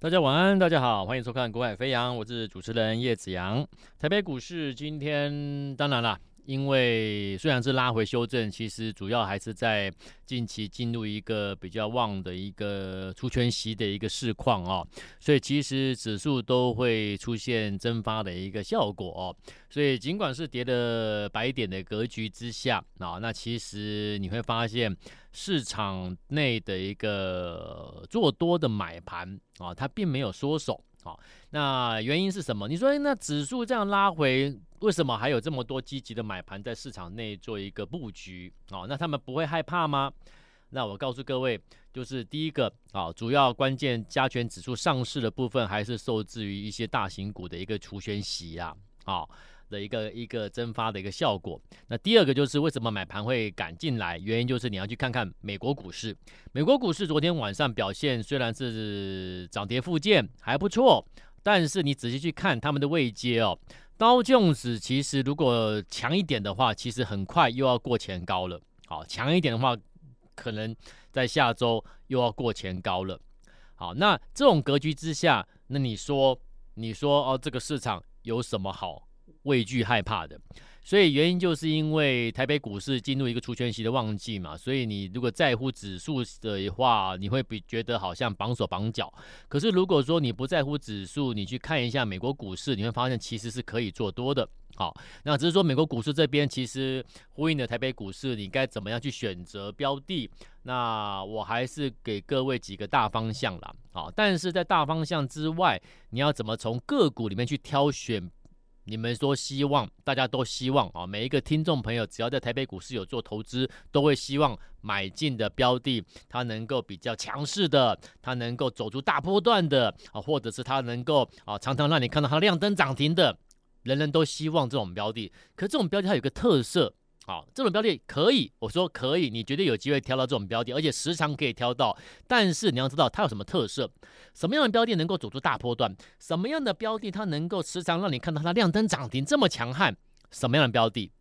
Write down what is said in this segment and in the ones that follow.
大家晚安，大家好，欢迎收看《国海飞扬》，我是主持人叶子阳。台北股市今天当然啦，因为虽然是拉回修正，其实主要还是在近期进入一个比较旺的一个出圈息的一个市况哦，所以其实指数都会出现蒸发的一个效果哦。所以尽管是跌的百点的格局之下啊，那其实你会发现。市场内的一个做多的买盘啊，它并没有缩手好。那原因是什么？你说那指数这样拉回，为什么还有这么多积极的买盘在市场内做一个布局哦？那他们不会害怕吗？那我告诉各位，就是第一个啊，主要关键加权指数上市的部分，还是受制于一些大型股的一个除权息啊，啊。的一个一个蒸发的一个效果。那第二个就是为什么买盘会赶进来？原因就是你要去看看美国股市。美国股市昨天晚上表现虽然是涨跌互见还不错，但是你仔细去看他们的位阶哦，道琼斯其实如果强一点的话，其实很快又要过前高了。好，强一点的话，可能在下周又要过前高了。好，那这种格局之下，那你说你说哦，这个市场有什么好畏惧害怕的，所以原因就是因为台北股市进入一个除权息的旺季嘛，所以你如果在乎指数的话，你会比觉得好像绑手绑脚。可是如果说你不在乎指数，你去看一下美国股市，你会发现其实是可以做多的。好，那只是说美国股市这边其实呼应了台北股市，你该怎么样去选择标的？那我还是给各位几个大方向啦。好，但是在大方向之外，你要怎么从个股里面去挑选？你们说希望，大家都希望啊，每一个听众朋友只要在台北股市有做投资，都会希望买进的标的，它能够比较强势的，它能够走出大波段的啊，或者是它能够啊，常常让你看到它亮灯涨停的，人人都希望这种标的。可这种标的它有个特色。好，这种标的可以，我说可以，你绝对有机会挑到这种标的，而且时常可以挑到。但是你要知道它有什么特色，什么样的标的能够走出大波段，什么样的标的它能够时常让你看到它亮灯涨停这么强悍，什么样的标的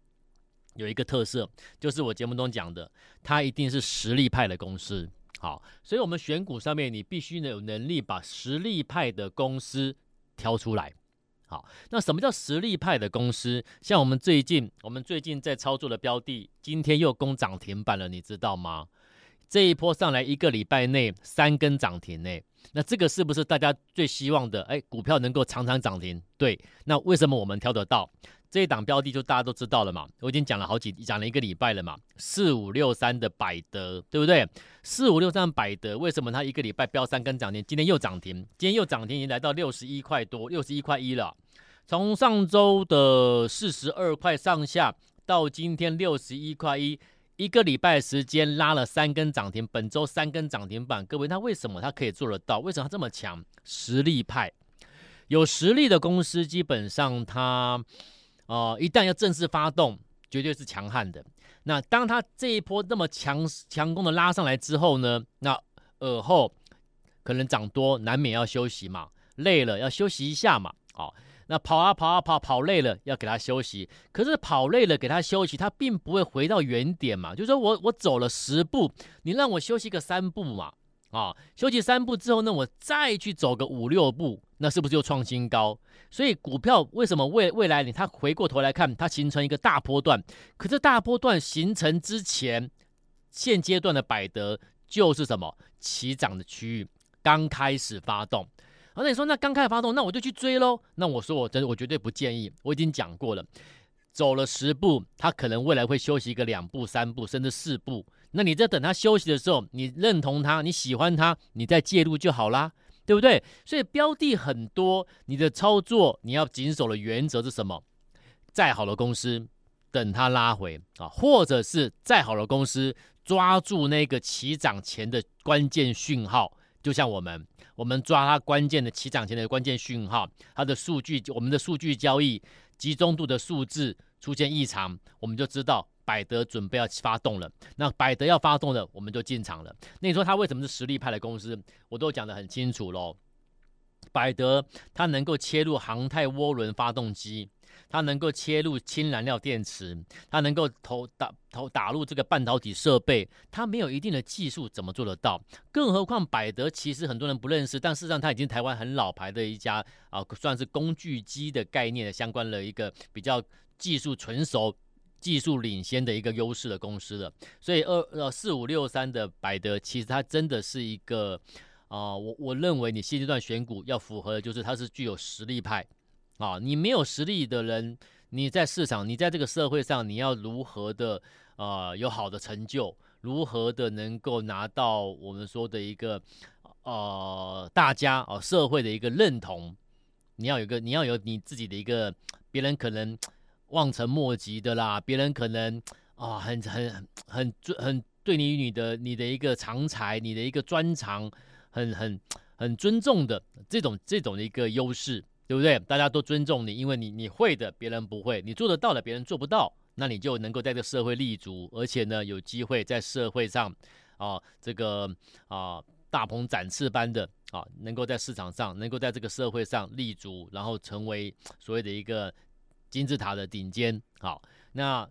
有一个特色，就是我节目中讲的，它一定是实力派的公司。好，所以我们选股上面你必须呢有能力把实力派的公司挑出来。好，那什么叫实力派的公司？像我们最近，我们最近在操作的标的，今天又攻涨停板了，你知道吗？这一波上来一个礼拜内三根涨停呢，那这个是不是大家最希望的？哎，股票能够常常涨停？对，那为什么我们挑得到？这一档标的就大家都知道了嘛，我已经讲了好几讲了一个礼拜了嘛，四五六三的百德，对不对？四五六三百德为什么它一个礼拜飙三根涨停，今天又涨停，今天又涨停，已经来到六十一块多，六十一块一了。从上周的四十二块上下到今天六十一块一，一个礼拜时间拉了三根涨停，本周三根涨停板，各位，它为什么它可以做得到？为什么它这么强？实力派，有实力的公司，基本上它。哦、一旦要正式发动，绝对是强悍的。那当他这一波那么强强攻的拉上来之后呢，那尔后可能涨多，难免要休息嘛，累了要休息一下嘛。哦，那跑啊跑啊跑，跑累了要给他休息。可是跑累了给他休息，他并不会回到原点嘛。就是说我我走了十步，你让我休息个三步嘛。啊、哦，休息三步之后呢，我再去走个五六步，那是不是又创新高？所以股票为什么未未来你它回过头来看，它形成一个大波段？可是大波段形成之前，现阶段的百德就是什么起涨的区域刚开始发动。而且你说那刚开始发动，那我就去追喽？那我说我真我绝对不建议，我已经讲过了，走了十步，它可能未来会休息一个两步、三步，甚至四步。那你在等他休息的时候，你认同他，你喜欢他，你再介入就好啦，对不对？所以标的很多，你的操作你要谨守的原则是什么？再好的公司，等它拉回啊，或者是再好的公司，抓住那个起涨前的关键讯号，就像我们，我们抓它关键的起涨前的关键讯号，它的数据，我们的数据交易集中度的数字出现异常，我们就知道。百德准备要发动了，那百德要发动了，我们就进场了。那你说他为什么是实力派的公司？我都讲得很清楚喽。百德它能够切入航太涡轮发动机，它能够切入氢燃料电池，它能够投打投打入这个半导体设备，它没有一定的技术怎么做得到？更何况百德其实很多人不认识，但事实上它已经台湾很老牌的一家啊，算是工具机的概念的相关的一个比较技术纯熟、技术领先的一个优势的公司了。所以二呃四五六三的百德，其实它真的是一个啊，我我认为你现阶段选股要符合的就是它是具有实力派。啊，你没有实力的人，你在市场，你在这个社会上，你要如何的呃有好的成就，如何的能够拿到我们说的一个呃大家哦、社会的一个认同，你要有个你要有你自己的一个别人可能望尘莫及的啦，别人可能啊、很很很尊很对你你的你的一个长才，你的一个专长很很很尊重的这种这种的一个优势。对不对？大家都尊重你，因为你你会的，别人不会；你做得到的，别人做不到，那你就能够在这个社会立足，而且呢，有机会在社会上，啊，这个啊，大鹏展翅般的啊，能够在市场上，能够在这个社会上立足，然后成为所谓的一个金字塔的顶尖。好，那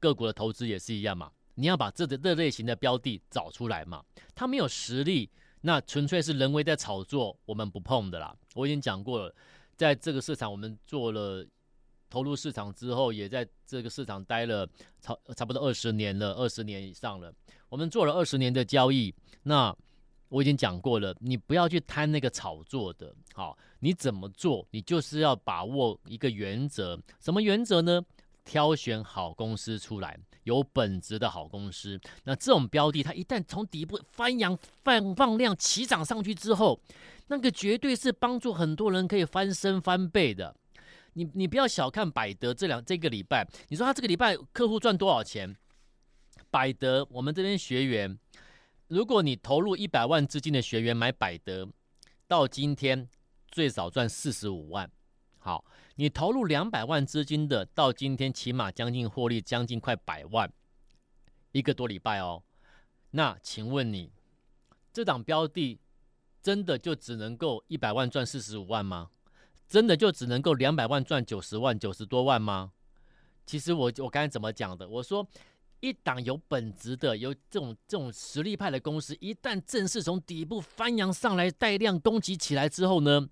个股的投资也是一样嘛，你要把这这类型的标的找出来嘛，它没有实力。那纯粹是人为在炒作，我们不碰的啦。我已经讲过了，在这个市场，我们做了投入市场之后，也在这个市场待了差差不多二十年了，二十年以上了。我们做了二十年的交易，那我已经讲过了，你不要去贪那个炒作的，好，你怎么做？你就是要把握一个原则，什么原则呢？挑选好公司出来，有本质的好公司。那这种标的，它一旦从底部翻扬、放放量、起涨上去之后，那个绝对是帮助很多人可以翻身翻倍的。你你不要小看百德这两这个礼拜，你说他这个礼拜客户赚多少钱？百德，我们这边学员，如果你投入一百万资金的学员买百德，到今天最少赚四十五万。好，你投入两百万资金的，到今天起码将近获利将近快百万，一个多礼拜哦。那请问你，这档标的真的就只能够一百万赚四十五万吗？真的就只能够两百万赚九十万九十多万吗？其实我我刚才怎么讲的？我说一档有本质的、有这种这种实力派的公司，一旦正式从底部翻扬上来，带量攻击起来之后呢，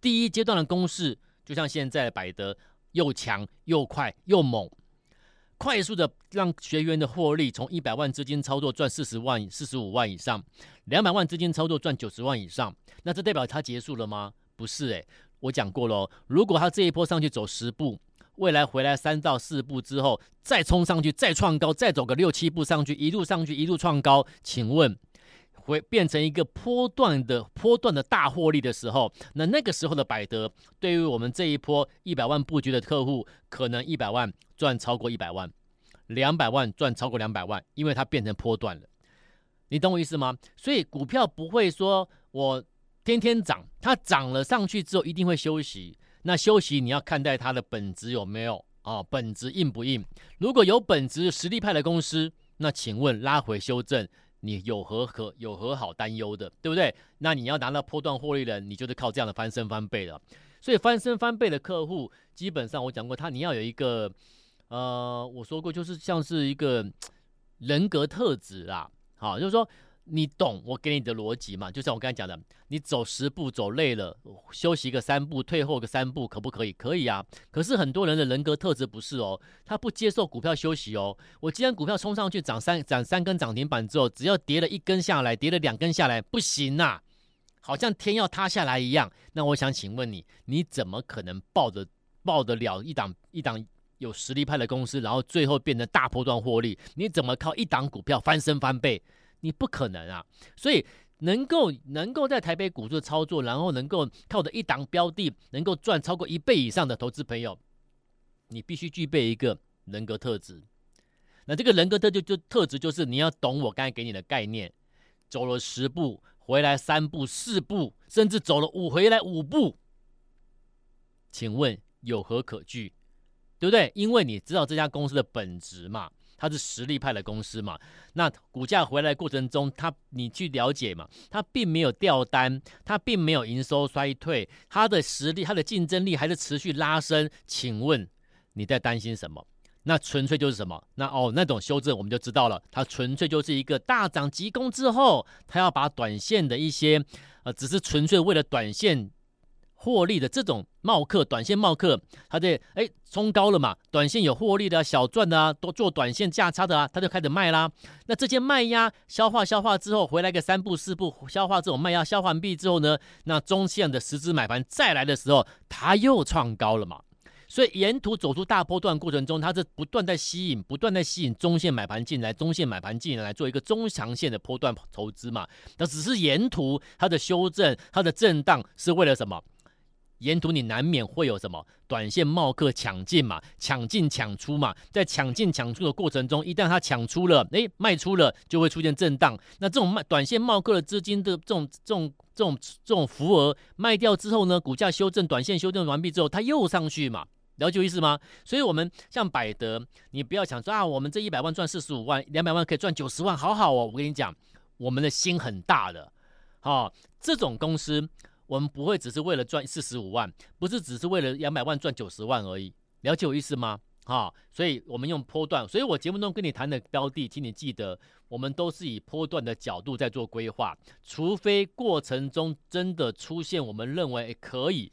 第一阶段的攻势。就像现在百德又强又快又猛，快速的让学员的获利从一百万资金操作赚四十万、四十五万以上，两百万资金操作赚九十万以上，那这代表它结束了吗？不是诶、欸，我讲过喽，如果它这一波上去走十步，未来回来三到四步之后再冲上去，再创高，再走个六七步上去，一路上去一路创高，请问？会变成一个波段的波段的大获利的时候，那那个时候的百德，对于我们这一波一百万布局的客户，可能一百万赚超过一百万，两百万赚超过两百万，因为它变成波段了。你懂我意思吗？所以股票不会说我天天涨，它涨了上去之后一定会休息。那休息你要看待它的本质有没有啊、本质硬不硬？如果有本质实力派的公司，那请问拉回修正。你有何可有何好担忧的，对不对？那你要拿到波段获利的，你就是靠这样的翻身翻倍了。所以翻身翻倍的客户，基本上我讲过，他你要有一个，呃，我说过就是像是一个人格特质啦，好，就是说。你懂我给你的逻辑吗？就像我刚才讲的，你走十步走累了，休息个三步，退后个三步，可不可以？可以啊。可是很多人的人格特质不是哦，他不接受股票休息哦。我既然股票冲上去涨三涨三根涨停板之后，只要跌了一根下来，跌了两根下来，不行呐，好像天要塌下来一样。那我想请问你，你怎么可能抱得抱得了一档一档有实力派的公司，然后最后变成大波段获利？你怎么靠一档股票翻身翻倍？你不可能啊，所以能够能够在台北股市操作，然后能够靠着一档标的能够赚超过一倍以上的投资朋友，你必须具备一个人格特质。那这个人格特质就特质就是你要懂我刚才给你的概念，走了十步回来三步四步，甚至走了五回来五步，请问有何可惧？对不对？因为你知道这家公司的本质嘛。它是实力派的公司嘛。那股价回来过程中，它你去了解嘛，它并没有掉单，它并没有营收衰退，它的实力、它的竞争力还是持续拉升。请问你在担心什么？那纯粹就是什么？那哦，那种修正我们就知道了，它纯粹就是一个大涨急攻之后，它要把短线的一些呃，只是纯粹为了短线。获利的这种冒客，短线冒客，他在哎冲高了嘛，短线有获利的、小赚的啊，都做短线价差的啊，他就开始卖啦。那这些卖压消化消化之后，回来个三步四步消化这种卖压消化完毕之后呢，那中线的实质买盘再来的时候，他又创高了嘛。所以沿途走出大波段过程中，它是不断在吸引，不断在吸引中线买盘进来，中线买盘进来做一个中长线的波段投资嘛。那只是沿途它的修正、它的震荡是为了什么？沿途你难免会有什么短线冒客抢进嘛，抢进抢出嘛，在抢进抢出的过程中，一旦它抢出了，诶，卖出了，就会出现震荡。那这种卖短线冒客的资金的这种这种这种这种浮额卖掉之后呢，股价修正，短线修正完毕之后，它又上去嘛，了解意思吗？所以，我们像百德，你不要想说啊，我们这一百万赚四十五万，两百万可以赚九十万，好好哦。我跟你讲，我们的心很大的，好、这种公司。我们不会只是为了赚四十五万，不是只是为了两百万赚九十万而已，了解我意思吗？哈、所以我们用波段，所以我节目中跟你谈的标的，请你记得，我们都是以波段的角度在做规划，除非过程中真的出现我们认为可以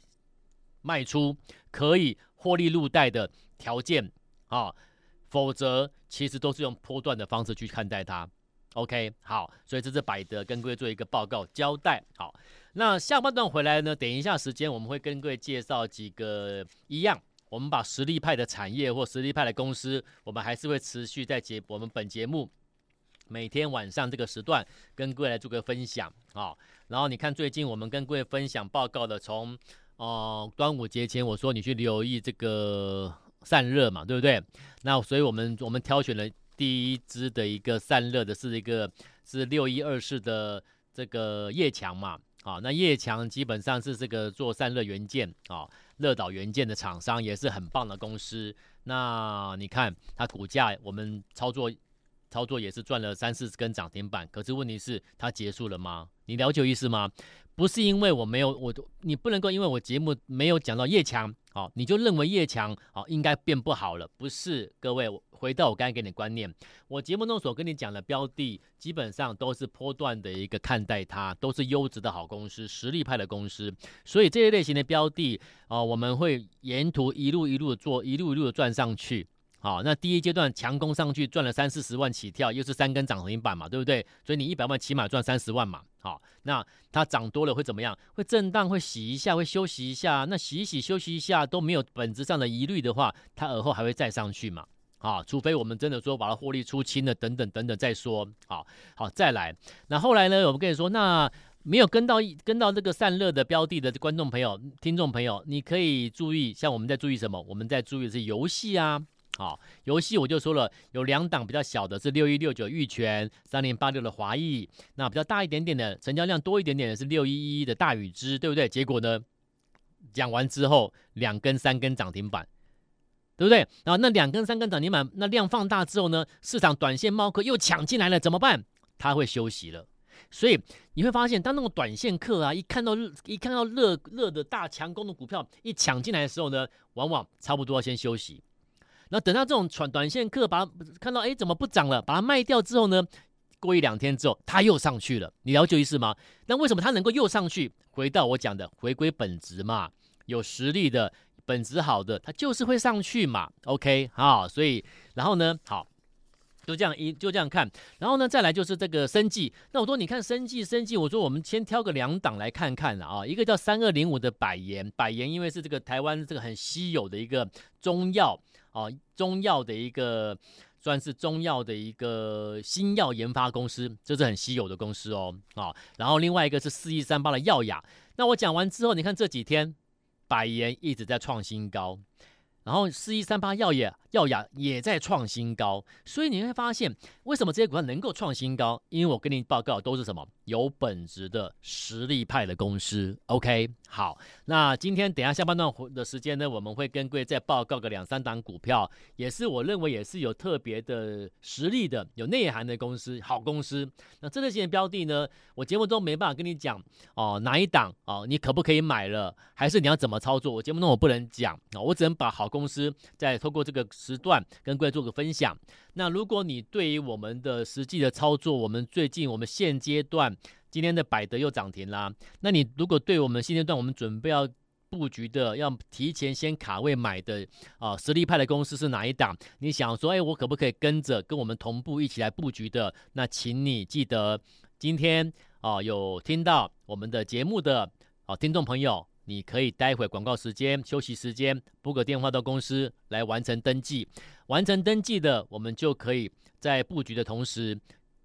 卖出、可以获利入袋的条件啊、否则其实都是用波段的方式去看待它。OK，好，所以这是百德跟各位做一个报告交代。好，那下半段回来呢，等一下时间我们会跟各位介绍几个一样，我们把实力派的产业或实力派的公司，我们还是会持续在节我们本节目每天晚上这个时段跟各位来做个分享啊。然后你看最近我们跟各位分享报告的，从呃端午节前我说你去留意这个散热嘛，对不对？那所以我们我们挑选了。第一支的一个散热的是一个是六一二式的这个液强嘛，啊，那液强基本上是这个做散热元件啊，热导元件的厂商也是很棒的公司。那你看它股价，我们操作操作也是赚了三四根涨停板，可是问题是它结束了吗？你了解意思吗？不是因为我没有我，你不能够因为我节目没有讲到业强，好，你就认为业强好应该变不好了？不是，各位。回到我刚才给你的观念，我节目中所跟你讲的标的，基本上都是波段的一个看待它，都是优质的好公司，实力派的公司。所以这一类型的标的啊、我们会沿途一路一路的做，一路一路的赚上去。好，那第一阶段强攻上去赚了三四十万起跳，又是三根涨停板嘛，对不对？所以你一百万起码赚三十万嘛。好，那它涨多了会怎么样？会震荡，会洗一下，会休息一下。那洗一洗，休息一下都没有本质上的疑虑的话，它而后还会再上去嘛？啊，除非我们真的说把它获利出清了，等等等等再说。好，好，再来。那后来呢？我们跟你说，那没有跟到跟到这个散热的标的的观众朋友、听众朋友，你可以注意，像我们在注意什么？我们在注意的是游戏啊。好，游戏我就说了，有两档比较小的，是六一六九玉泉，三零八六的华裔。那比较大一点点的，成交量多一点点的是六一一的大宇之，对不对？结果呢，讲完之后，两根三根涨停板。对不对？然后那两根三根涨停板，那量放大之后呢，市场短线猫客又抢进来了，怎么办？他会休息了。所以你会发现，当那种短线客啊，一看到一看到热热的大强攻的股票一抢进来的时候呢，往往差不多要先休息。那等到这种短短线客把它看到，哎，怎么不涨了？把它卖掉之后呢，过一两天之后，它又上去了。你了解意思吗？那为什么它能够又上去？回到我讲的，回归本质嘛，有实力的。本质好的，它就是会上去嘛。OK，好，所以然后呢，好，就这样一就这样看，然后呢，再来就是这个生技。那我说，你看生技，生技，我说我们先挑个两档来看看了啊。一个叫三二零五的百研，百研因为是这个台湾这个很稀有的一个中药啊，中药的一个算是中药的一个新药研发公司，这是很稀有的公司哦啊。然后另外一个是四一三八的耀雅。那我讲完之后，你看这几天。百研一直在创新高，然后四一三八耀也耀雅也在创新高，所以你会发现为什么这些股票能够创新高？因为我跟你报告都是什么有本质的实力派的公司。OK，好，那今天等下下半段的时间呢，我们会跟各位再报告个两三档股票，也是我认为也是有特别的实力的、有内涵的公司，好公司。那这类型的标的呢，我节目中没办法跟你讲哦，哪一档哦，你可不可以买了，还是你要怎么操作？我节目中我不能讲啊，我只能把好公司再透过这个时段跟各位做个分享。那如果你对于我们的实际的操作，我们最近我们现阶段今天的百德又涨停啦，那你如果对我们现阶段我们准备要布局的，要提前先卡位买的啊实力派的公司是哪一档？你想说，哎，我可不可以跟着跟我们同步一起来布局的？那请你记得今天啊有听到我们的节目的啊听众朋友。你可以待会广告时间、休息时间拨个电话到公司来完成登记。完成登记的，我们就可以在布局的同时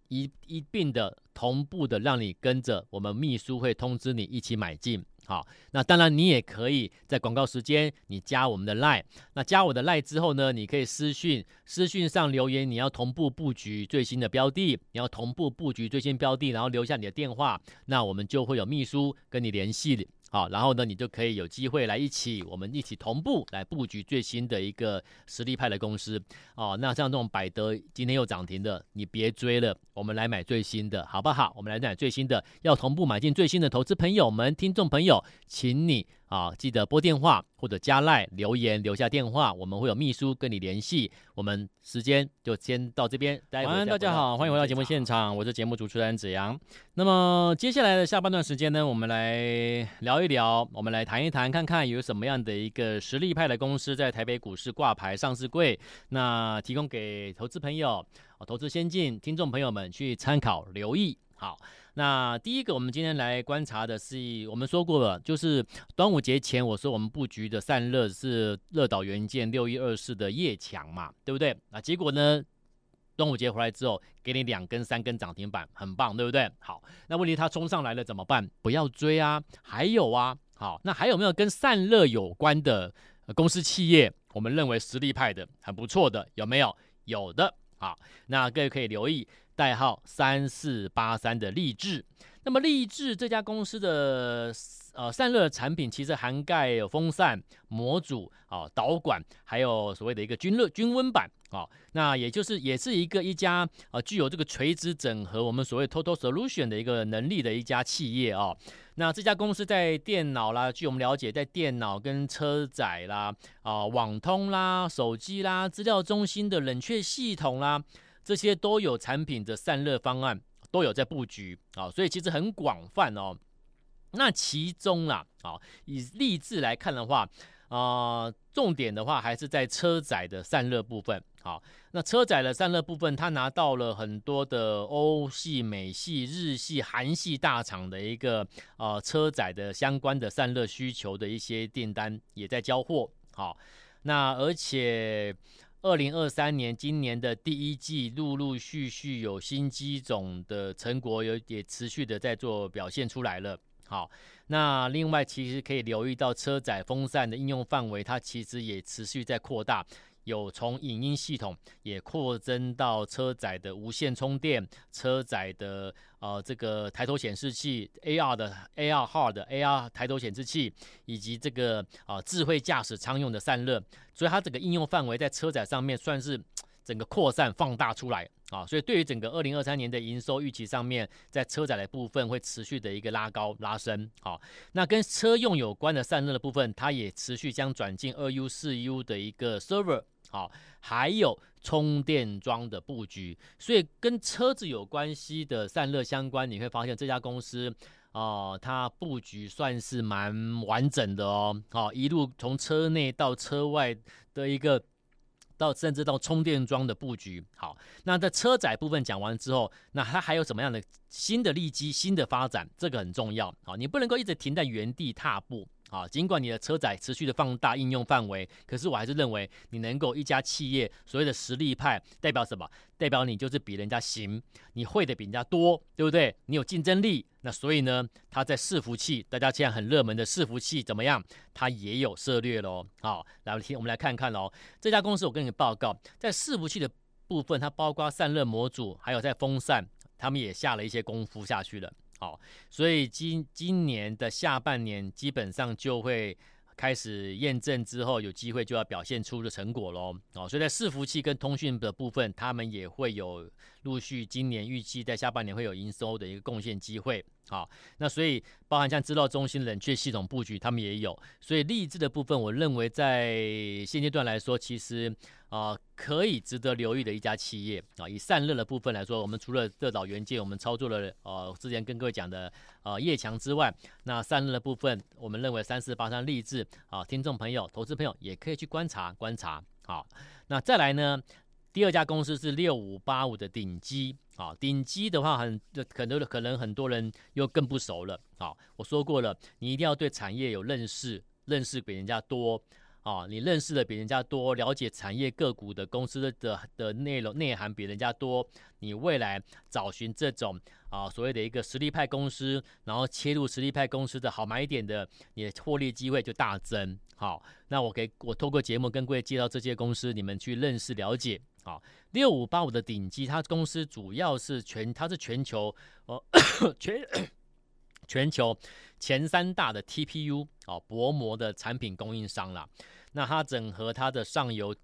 一一并的同步的让你跟着我们秘书会通知你一起买进。好，那当然你也可以在广告时间你加我们的 line。那加我的 line 之后呢，你可以私讯私讯上留言，你要同步布局最新的标的，你要同步布局最新标的，然后留下你的电话，那我们就会有秘书跟你联系。好，然后呢，你就可以有机会来一起，我们一起同步来布局最新的一个实力派的公司。哦，那像这种百德今天又涨停的，你别追了，我们来买最新的，好不好？我们来买最新的，要同步买进最新的，投资朋友们、听众朋友，请你。啊，记得拨电话或者加赖留言留下电话，我们会有秘书跟你联系。我们时间就先到这边。晚安，大家好，欢迎回到节目现场，我是节目主持人子阳。那么接下来的下半段时间呢，我们来聊一聊，我们来谈一谈，看看有什么样的一个实力派的公司在台北股市挂牌上市柜，那提供给投资朋友、投资先进听众朋友们去参考留意。好。那第一个，我们今天来观察的是，我们说过了，就是端午节前我说我们布局的散热是乐岛元件六一二四的夜强嘛，对不对？那结果呢，端午节回来之后，给你两根、三根涨停板，很棒，对不对？好，那问题它冲上来了怎么办？不要追啊！还有啊，好，那还有没有跟散热有关的公司企业？我们认为实力派的很不错的，有没有？有的，好，那各位可以留意。代号三四八三的力智，那么力智这家公司的呃散热产品其实涵盖有风扇、模组啊、导管，还有所谓的一个均热均温板啊，那也就是也是一个一家呃具有这个垂直整合我们所谓 total solution 的一个能力的一家企业啊。那这家公司在电脑啦，据我们了解，在电脑跟车载啦啊、网通啦、手机啦、资料中心的冷却系统啦。这些都有产品的散热方案，都有在布局啊，所以其实很广泛哦。那其中啦，啊，以力智来看的话，啊，重点的话还是在车载的散热部分。好，那车载的散热部分，它拿到了很多的欧系、美系、日系、韩系大厂的一个呃车载的相关的散热需求的一些订单，也在交货。好，那而且。二零二三年，今年的第一季，陆陆续续有新机种的成果，有也持续的在做表现出来了。好，那另外其实可以留意到车载风扇的应用范围，它其实也持续在扩大。有从影音系统也扩增到车载的无线充电、车载的呃这个抬头显示器、AR 的 AR HUD 的 AR 抬头显示器，以及这个啊、智慧驾驶常用的散热，所以它整个应用范围在车载上面算是整个扩散放大出来啊，所以对于整个二零二三年的营收预期上面，在车载的部分会持续的一个拉高拉升。好，那跟车用有关的散热的部分，它也持续将转进二 U 四 U 的一个 server。好，还有充电桩的布局，所以跟车子有关系的散热相关，你会发现这家公司啊、呃，它布局算是蛮完整的哦。好，一路从车内到车外的一个，到甚至到充电桩的布局。好，那在车载部分讲完之后，那它还有什么样的新的利基、新的发展？这个很重要。好，你不能够一直停在原地踏步。啊，尽管你的车载持续的放大应用范围，可是我还是认为你能够一家企业所谓的实力派代表什么？代表你就是比人家行，你会的比人家多，对不对？你有竞争力，那所以呢，它在伺服器，大家现在很热门的伺服器怎么样？它也有涉猎喽。好，来听我们来看看喽。这家公司我跟你报告，在伺服器的部分，它包括散热模组，还有在风扇，他们也下了一些功夫下去了。好，所以今今年的下半年基本上就会开始验证之后，有机会就要表现出的成果喽。哦，所以在伺服器跟通讯的部分，他们也会有陆续今年预期在下半年会有营收的一个贡献机会。好，那所以包含像资料中心冷却系统布局，他们也有。所以励志的部分，我认为在现阶段来说，其实啊、呃、可以值得留意的一家企业啊。以散热的部分来说，我们除了热岛元件，我们操作了呃之前跟各位讲的呃业强之外，那散热的部分，我们认为三四八三励志啊，听众朋友、投资朋友也可以去观察观察。好，那再来呢，第二家公司是六五八五的顶基。啊，顶级的话很，可能可能很多人又更不熟了。啊，我说过了，你一定要对产业有认识，认识比人家多。啊，你认识的比人家多，了解产业个股的公司的的的内容内涵比人家多，你未来找寻这种啊所谓的一个实力派公司，然后切入实力派公司的好买点的，你的获利机会就大增。好，那我给我透过节目跟各位介绍这些公司，你们去认识了解。好，六五八五的顶级，它公司主要是全，它是全球哦全全球前三大的 TPU 哦薄膜的产品供应商啦。那它整合它的上游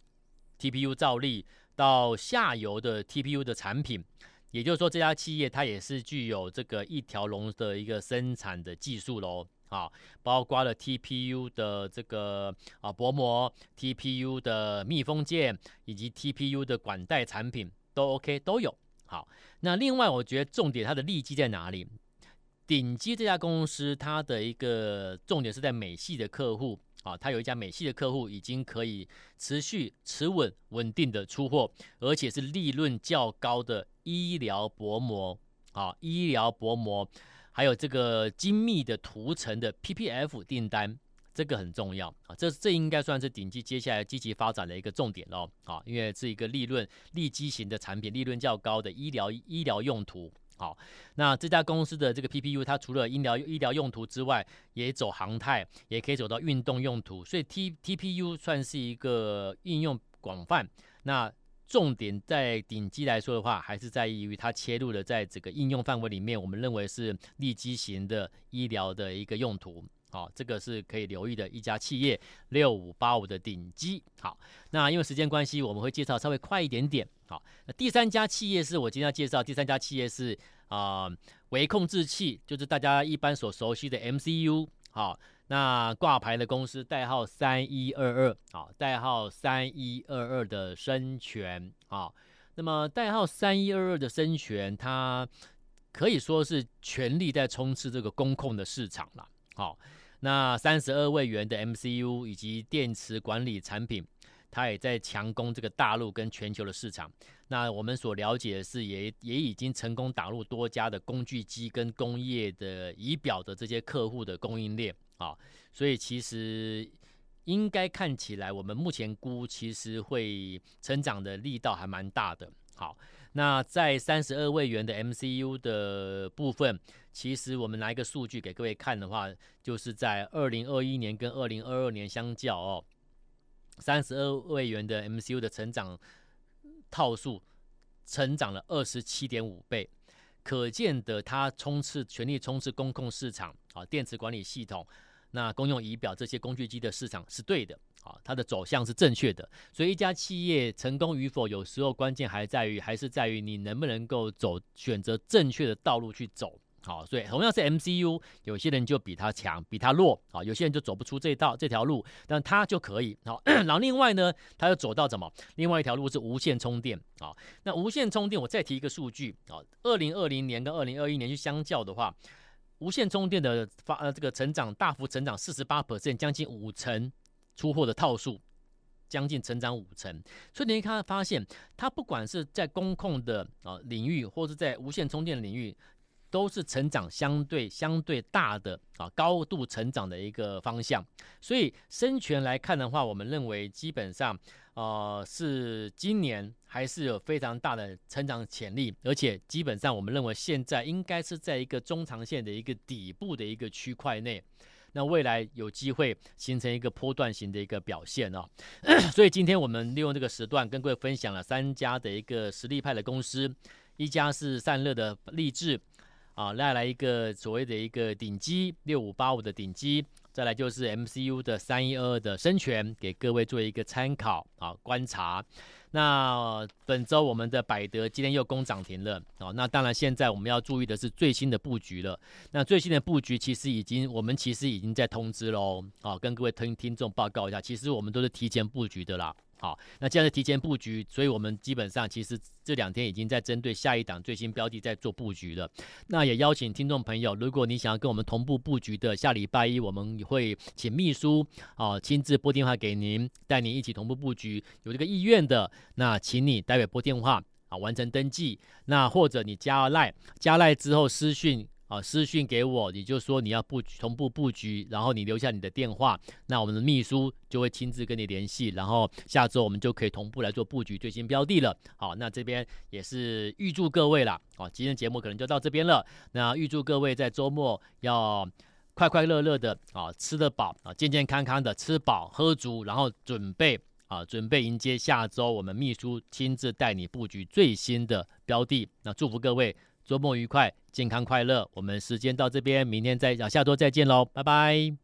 TPU 造粒到下游的 TPU 的产品，也就是说，这家企业它也是具有这个一条龙的一个生产的技术喽。啊，包括了 TPU 的这个啊薄膜、TPU 的密封件以及 TPU 的管带产品都 OK 都有。好，那另外我觉得重点它的利基在哪里？顶级这家公司它的一个重点是在美系的客户啊，它有一家美系的客户已经可以持续持稳稳定的出货，而且是利润较高的医疗薄膜啊，医疗薄膜。还有这个精密的涂层的 PPF 订单，这个很重要啊，这这应该算是顶级接下来积极发展的一个重点喽啊，因为是一个利润利基型的产品，利润较高的医疗医疗用途。好，那这家公司的这个 PPU，它除了医疗医疗用途之外，也走航太，也可以走到运动用途，所以 T TPU 算是一个应用广泛。那重点在鼎基来说的话，还是在于它切入了在这个应用范围里面，我们认为是立基型的医疗的一个用途。好，这个是可以留意的一家企业，六五八五的鼎基。好，那因为时间关系，我们会介绍稍微快一点点。好，那第三家企业是我今天要介绍，第三家企业是啊，微控制器，就是大家一般所熟悉的 MCU。好。那挂牌的公司代号三一二二，好，代号三一二二的生权，好，那么代号三一二二的生权，它可以说是全力在冲刺这个公控的市场了，好，那三十二位元的 MCU 以及电池管理产品，它也在强攻这个大陆跟全球的市场。那我们所了解的是，也也已经成功打入多家的工具机跟工业的仪表的这些客户的供应链。啊，所以其实应该看起来，我们目前估其实会成长的力道还蛮大的。好，那在三十二位元的 MCU 的部分，其实我们拿一个数据给各位看的话，就是在二零二一年跟二零二二年相较哦，三十二位元的 MCU 的成长套数成长了二十七点五倍，可见的它冲刺全力冲刺公控市场啊，电池管理系统。那公用仪表这些工具机的市场是对的，啊，它的走向是正确的，所以一家企业成功与否，有时候关键还在于，还是在于你能不能够走选择正确的道路去走，好，所以同样是 MCU，有些人就比他强，比他弱，啊，有些人就走不出这道这条路，但他就可以，好，然后另外呢，他又走到什么？另外一条路是无线充电，啊，那无线充电，我再提一个数据，啊，二零二零年跟二零二一年去相较的话。无线充电的发呃这个成长大幅成长四十八 percent，将近五成出货的套数，将近成长五成。所以你看发现，它不管是在工控的啊领域，或是在无线充电领域，都是成长相对相对大的啊，高度成长的一个方向。所以生权来看的话，我们认为基本上呃是今年还是有非常大的成长潜力，而且基本上我们认为现在应该是在一个中长线的一个底部的一个区块内。那未来有机会形成一个波段型的一个表现哦，所以今天我们利用这个时段跟各位分享了三家的一个实力派的公司，一家是散热的力智啊，再来一个所谓的一个鼎基六五八五的鼎基，再来就是 MCU 的三一二二的生权，给各位做一个参考啊观察。那本周我们的百德今天又攻涨停了哦，那当然现在我们要注意的是最新的布局了。那最新的布局其实已经我们其实已经在通知喽，啊，跟各位听听众报告一下，其实我们都是提前布局的啦。好，那既然是提前布局，所以我们基本上其实这两天已经在针对下一档最新标的在做布局了。那也邀请听众朋友，如果你想要跟我们同步布局的，下礼拜一我们会请秘书啊亲自拨电话给您，带您一起同步布局。有这个意愿的，那请你待会拨电话啊完成登记。那或者你加赖，加赖之后私讯。啊，私讯给我，你就说你要布局同步布局，然后你留下你的电话，那我们的秘书就会亲自跟你联系，然后下周我们就可以同步来做布局最新标的了。好，那这边也是预祝各位啦，好，今天节目可能就到这边了。那预祝各位在周末要快快乐乐的啊，吃得饱啊，健健康康的吃饱喝足，然后准备啊，准备迎接下周我们秘书亲自带你布局最新的标的。那祝福各位。周末愉快，健康快乐。我们时间到这边，明天再讲，下周再见喽，拜拜。